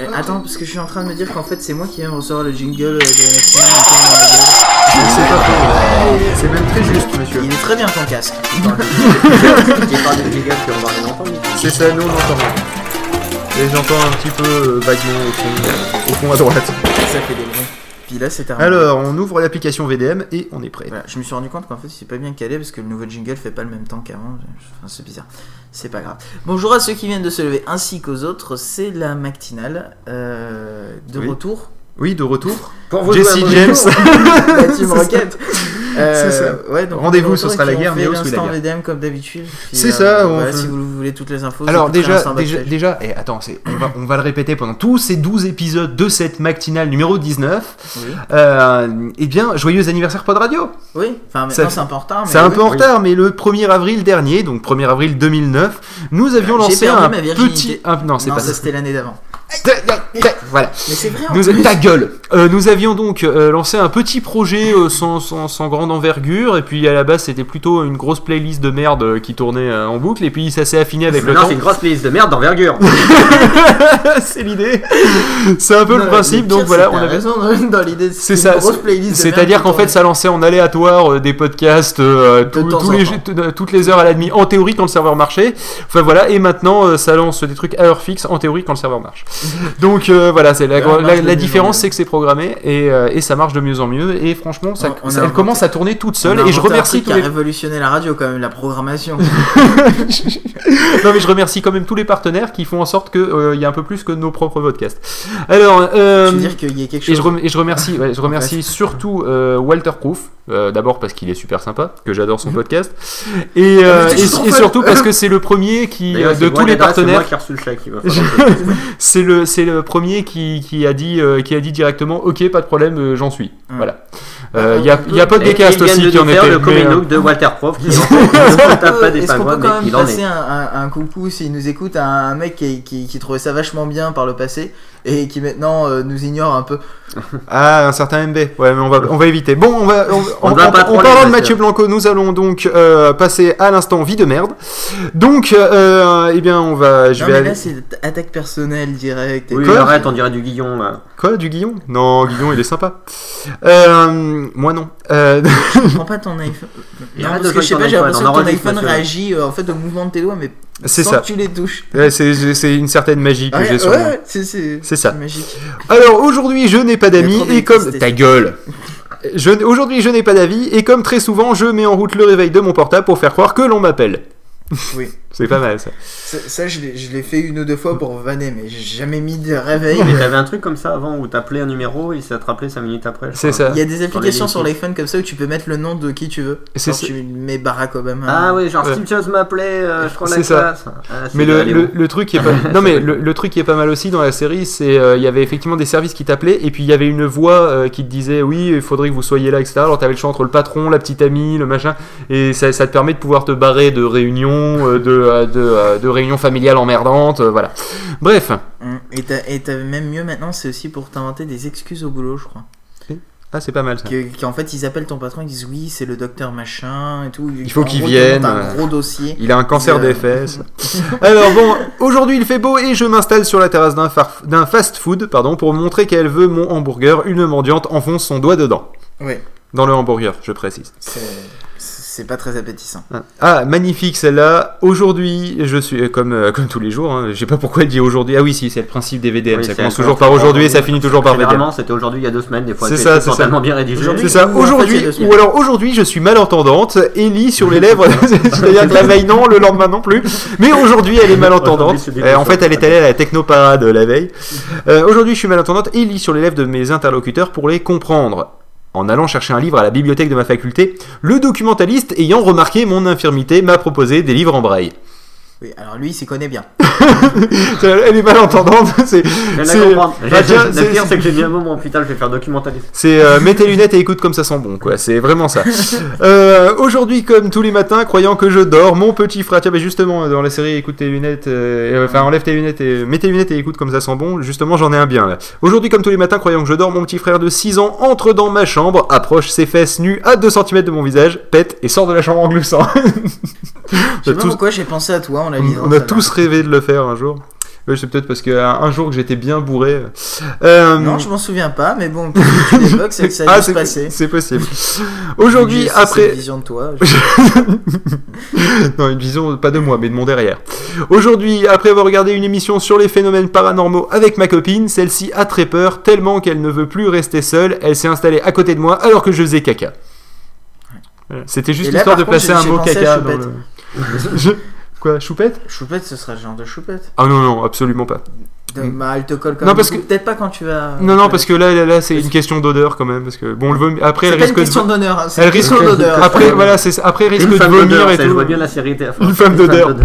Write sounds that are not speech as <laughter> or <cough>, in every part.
Euh, attends, parce que je suis en train de me dire qu'en fait c'est moi qui viens de recevoir le jingle euh, de Maxime encore dans la gueule. C'est pas faux. C'est même très juste, monsieur. Il est très bien ton casque. Gigas on va rien entendre. C'est ça, nous on entend rien. Et j'entends un petit peu euh, vaguement au fond, euh, au fond à droite. Ça fait des bruits. Puis là c'est terminé. Alors, on ouvre l'application VDM et on est prêt. Voilà, je me suis rendu compte qu'en fait c'est pas bien calé parce que le nouveau jingle fait pas le même temps qu'avant. Enfin, c'est bizarre. C'est pas grave. Bonjour à ceux qui viennent de se lever ainsi qu'aux autres. C'est la matinale euh, de Oui. retour. Oui, de retour. Pour vous Jesse James. la team Rocket. Euh, C'est ça. Ouais, Rendez-vous, ce sera la guerre, mais sous la guerre. VDM comme d'habitude. C'est euh, ça, voilà, si vous voulez toutes les infos. Alors déjà, déjà, backstage. déjà, et attends, on va, on va le répéter pendant tous ces 12 épisodes de cette matinale numéro 19. Oui. Euh, eh bien, joyeux anniversaire Pod Radio Oui, enfin c'est un peu en retard. C'est un oui. peu en retard, mais le 1er avril dernier, donc 1er avril 2009, nous avions lancé un petit... non, c'est pas c'était l'année d'avant. Voilà. Mais c'est vrai en Nous, ta gueule Euh, Nous avions donc euh, lancé un petit projet euh, sans, sans, sans grande envergure, et puis à la base c'était plutôt une grosse playlist de merde qui tournait euh, en boucle, et puis ça s'est affiné avec le Non, temps. c'est une grosse playlist de merde d'envergure. <laughs> c'est l'idée. C'est un peu le principe, le donc voilà, c'est on avait. raison dans, l'idée. C'est ça. grosse playlist de C'est-à-dire qu'en fait, ça lançait en aléatoire euh, des podcasts tous- les, toutes les heures à la demi, en théorie quand le serveur marchait. Enfin voilà, et maintenant euh, ça lance des trucs à heure fixe, en théorie quand le serveur marche. <laughs> Donc euh, voilà, c'est la, différence, c'est que c'est programmé et, euh, et ça marche de mieux en mieux. Et franchement, ça, On- on a ça- elle inventé- commence à tourner toute On seule. a Et je remercie qui a les. révolutionné la radio quand même, la programmation. <laughs> non mais je remercie quand même tous les partenaires qui font en sorte qu'il il y a un peu plus que nos propres podcasts. Alors. euh, Je veux dire qu'il y a quelque Et chose. je, rem- et je remercie, ouais, je remercie surtout euh, Walter Proof, euh, d'abord parce qu'il est super sympa, que j'adore son podcast, et, euh, et- et surtout parce que c'est le premier qui, euh, de tous les partenaires, <laughs> c'est le, le premier qui, qui a dit, qui a dit directement, ok, pas de problème, j'en suis. Voilà. Euh, Il y a, y a pas de viennent aussi de qui en était. le comic euh, de Walter Prof qui <laughs> ne tape pas peut, des est-ce qu'on pingouins, peut quand mais même il en passer est. un, un- un coucou s'il nous écoute à un mec qui, qui, qui trouvait ça vachement bien par le passé et qui maintenant euh, nous ignore un peu? <laughs> Ah, un certain MB. Ouais, mais on va, on va éviter. Bon, on va. On, On parlant de. Mathieu Blanco, nous allons donc euh, passer à l'instant vie de merde. Donc, euh, eh bien, on va. Je non vais mais aller. là c'est attaque personnelle directe Oui, arrête, on dirait du Guillon là. Quoi, du Guillon Non, Guillon, il est sympa. Euh, moi, non. Euh, je prends pas ton iPhone non, parce que je sais pas j'ai l'impression iPhone, que ton iPhone réagit euh, en fait au mouvement de tes doigts mais sans ça. que tu les touches ouais, c'est une certaine magie que ouais, j'ai sur ouais, moi. ouais, c'est ça. magique Alors, aujourd'hui, je n'ai pas d'amis et comme. Ta gueule Je- Aujourd'hui, je n'ai pas d'avis et comme très souvent, je mets en route le réveil de mon portable pour faire croire que l'on m'appelle. oui C'est pas mal ça. ça, ça, je l'ai je l'ai fait une ou deux fois pour vanner mais j'ai jamais mis de réveil Mais t'avais un truc comme ça avant où t'appelais un numéro et ça te rappelait 5 minutes après. C'est ça. il y a des applications Sur l'iPhone comme ça où tu peux mettre le nom de qui tu veux C'est ça. tu mets Barack Obama Ah oui, genre Ouais. Steve Jobs m'appelait, euh, je prends la C'est ça. classe. Ah, c'est Mais le, truc qui est pas <laughs> non mais le, le truc qui est pas mal aussi dans la série c'est euh, il y avait effectivement des services qui t'appelaient et puis il y avait une voix euh, qui te disait oui il faudrait que vous soyez là etc alors t'avais le choix entre le patron la petite amie le machin et ça, ça te permet de pouvoir te barrer de réunions euh, de, euh, de, euh, de réunions familiales emmerdantes euh, voilà bref Hum, Et t'as et t'as même mieux maintenant, c'est aussi pour t'inventer des excuses au boulot, je crois. ah c'est pas mal ça Que- Qu'en fait, ils appellent ton patron, ils disent oui, c'est le docteur machin et tout. Il faut qu'il vienne, un gros dossier. il a un cancer Euh, des fesses. <laughs> <laughs> Alors bon, aujourd'hui il fait beau et je m'installe sur la terrasse d'un d'un fast-food pardon pour montrer qu'elle veut mon hamburger. Une mendiante enfonce son doigt dedans. Ouais, Dans le hamburger, je précise. C'est pas très appétissant. Ah, magnifique celle-là. Aujourd'hui, je suis euh, comme, euh, comme tous les jours. Hein. Je sais pas pourquoi elle dit aujourd'hui. Ah oui, si, c'est le principe des VDM. Oui, ça commence toujours par aujourd'hui et ça finit toujours par VDM. C'était aujourd'hui il y a deux semaines, des fois. C'est ça, c'est totalement bien rédigé. Aujourd'hui, C'est ça. Aujourd'hui, ou alors aujourd'hui, je suis malentendante. Ellie sur les <laughs> lèvres. <laughs> C'est-à-dire que la veille non, le lendemain non plus. Mais aujourd'hui, elle est malentendante. Euh, en fait, elle est allée à la technoparade la veille. Euh, aujourd'hui, je suis malentendante. Ellie sur les lèvres de mes interlocuteurs pour les comprendre. En allant chercher un livre à la bibliothèque de ma faculté, le documentaliste ayant remarqué mon infirmité m'a proposé des livres en braille. Oui, alors lui, il s'y connaît bien. <laughs> Elle est malentendante. <laughs> C'est, bah, tiens, Le c'est- pire, c'est que j'ai mis un moment, putain, je vais faire documentaliste. C'est euh, mets tes lunettes et écoute comme ça sent bon, quoi. C'est vraiment ça. <laughs> Euh, Aujourd'hui, comme tous les matins, croyant que je dors, mon petit frère, tiens, mais justement, dans la série Écoute tes lunettes, euh, euh, enfin, enlève tes lunettes et mets tes lunettes et écoute comme ça sent bon. Justement, j'en ai un bien là. Aujourd'hui, comme tous les matins, croyant que je dors, mon petit frère de 6 ans entre dans ma chambre, approche ses fesses nues à 2 cm de mon visage, pète et sort de la chambre en gloussant. Je sais a pas tous, pourquoi j'ai pensé à toi en la lisant. on a celle-là. tous rêvé de le faire un jour. Ouais, c'est peut-être parce que un un jour que j'étais bien bourré. Euh, Non, je m'en souviens pas, mais bon, puisque tu <laughs> l'évoques, c'est que ça a ah, dû se c'est passer. c'est possible. <laughs> Aujourd'hui, après. vision de toi. je- <laughs> non, une vision pas de moi, mais de mon derrière. Aujourd'hui, après avoir regardé une émission sur les phénomènes paranormaux avec ma copine, celle-ci a très peur, tellement qu'elle ne veut plus rester seule. Elle s'est installée à côté de moi alors que je faisais caca. Voilà. C'était juste Et là, histoire par de placer un à caca dans le. <laughs> Je- Quoi, choupette? Choupette, ce serait le genre de choupette. Ah non, non, absolument pas. De- bah, elle te colle comme Non, parce beaucoup. que- Peut-être pas quand tu vas. Non, non, parce que là, là, là, c'est une question d'odeur quand même. Parce que bon, le vomi- après, C'est elle risque une de. question d'honneur, hein, c'est Elle une question risque- d'odeur. <laughs> Après, voilà, c'est après, elle risque Une de vomir et ça, je tout. vois bien la série. Une femme d'odeur. <laughs>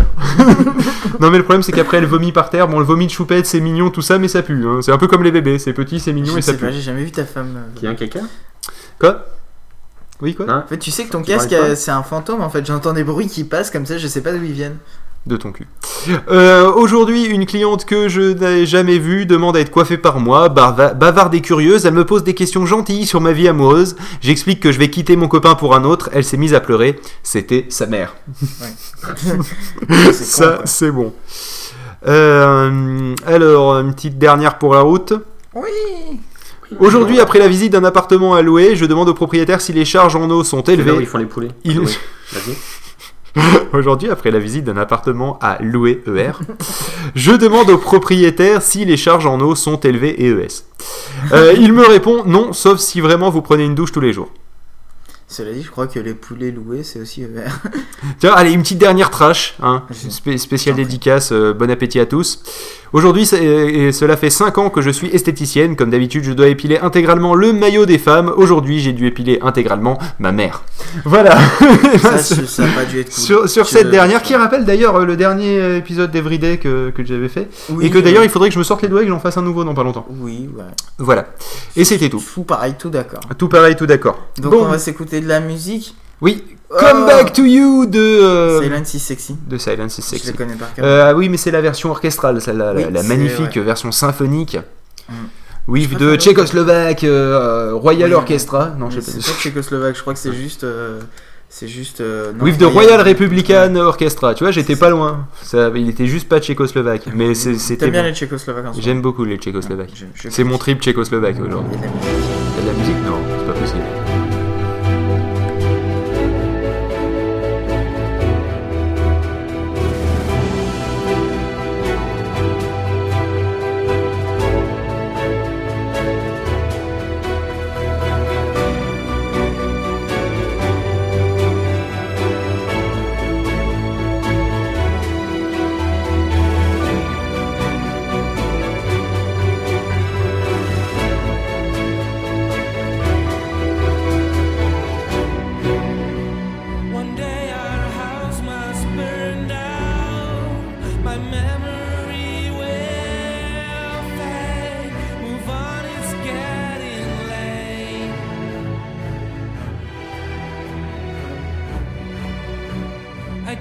Non mais le problème c'est qu'après elle vomit par terre. Bon le vomi de choupette c'est mignon tout ça mais ça pue. hein. C'est un peu comme les bébés, c'est petit, c'est mignon et ça pas, pue. j'ai jamais vu ta femme. euh, Qui a un caca? Quoi? Oui quoi Non En fait, tu sais que ton Tu casque, euh, c'est un fantôme. En fait, j'entends des bruits qui passent comme ça, je sais pas d'où ils viennent. De ton cul. Euh, Aujourd'hui une cliente que je n'avais jamais vue demande à être coiffée par moi, bavarde et curieuse. Elle me pose des questions gentilles sur ma vie amoureuse. J'explique que je vais quitter mon copain pour un autre. Elle s'est mise à pleurer. C'était sa mère. <laughs> Ça c'est bon. Euh, alors une petite dernière pour la route. Oui. Aujourd'hui, après la visite d'un appartement à louer, je demande au propriétaire si les charges en eau sont là où ils élevées. font les poulets. Il- Oui, <laughs> vas-y. Aujourd'hui, après la visite d'un appartement à louer ER, je demande au propriétaire si les charges en eau sont élevées EES. Euh, il me répond non, sauf si vraiment vous prenez une douche tous les jours. Cela dit, je crois que les poulets loués, c'est aussi vert. <laughs> Tiens, allez, une petite dernière trash, hein, spé- spéciale dédicace, euh, bon appétit à tous. Aujourd'hui, cela fait 5 ans que je suis esthéticienne. Comme d'habitude, je dois épiler intégralement le maillot des femmes. Aujourd'hui, j'ai dû épiler intégralement ma mère. Voilà. Ça, <laughs> ça a pas dû être cool. sur cette dernière, qui rappelle d'ailleurs euh, le dernier épisode d'Everyday que, que j'avais fait. Oui, et que d'ailleurs, oui. il faudrait que je me sorte les doigts et que j'en fasse un nouveau dans pas longtemps. Oui, ouais. Voilà. Et c'était tout. Tout pareil, tout d'accord. Tout pareil, tout d'accord. Donc Bon. on va s'écouter de la musique. Oui. Oh. Come Back to You de. euh, Silence is sexy. de Silence is Je Sexy. le connais par cœur. Euh, ah oui, mais c'est la version orchestrale, celle-là, Oui, la, magnifique version symphonique. Mm. Oui, Je de Tchécoslovaque, euh, Royal Oui, Orchestra. Non, je Mais sais c'est pas. pas tchécoslovaque, je crois que c'est juste. euh, c'est juste. euh, non, Oui, de Royal Republican Orchestra. Tu vois, j'étais pas loin. Ça, il était juste pas tchécoslovaque. Mais c'est- c'était. T'aimes bien les tchécoslovaques en J'aime beaucoup les tchécoslovaques. Je- C'est mon trip tchécoslovaque aujourd'hui. Il y a de la musique? Non, c'est pas possible.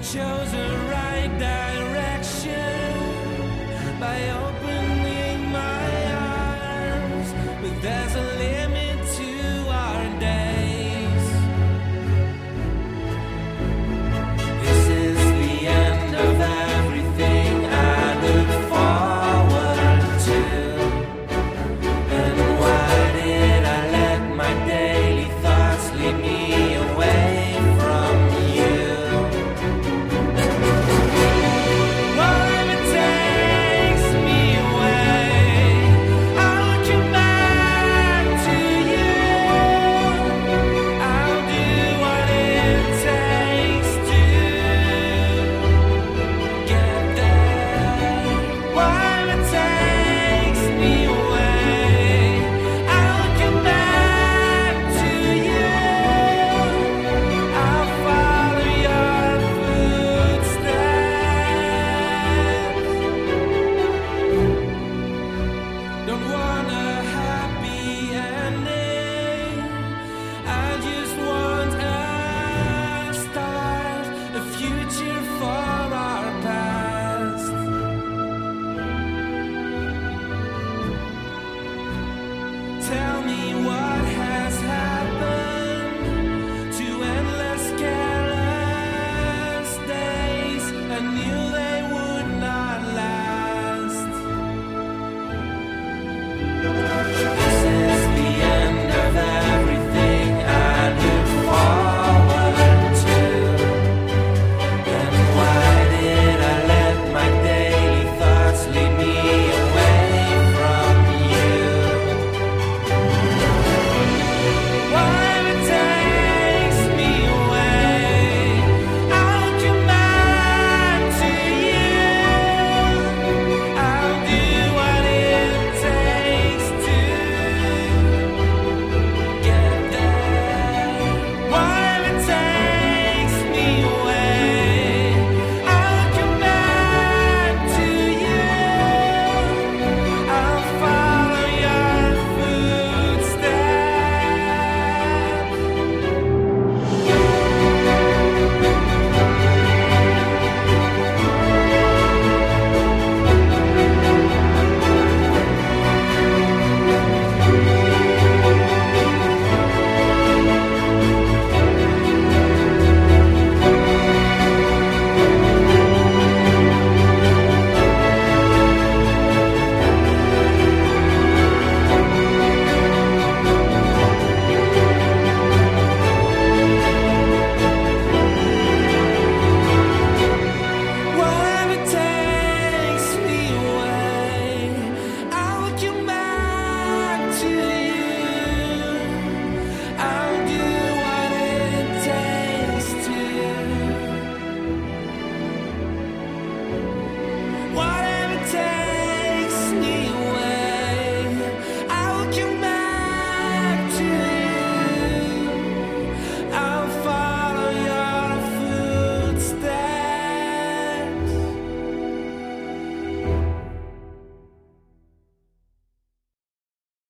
Chose right direction by opening my arms, but there's tell me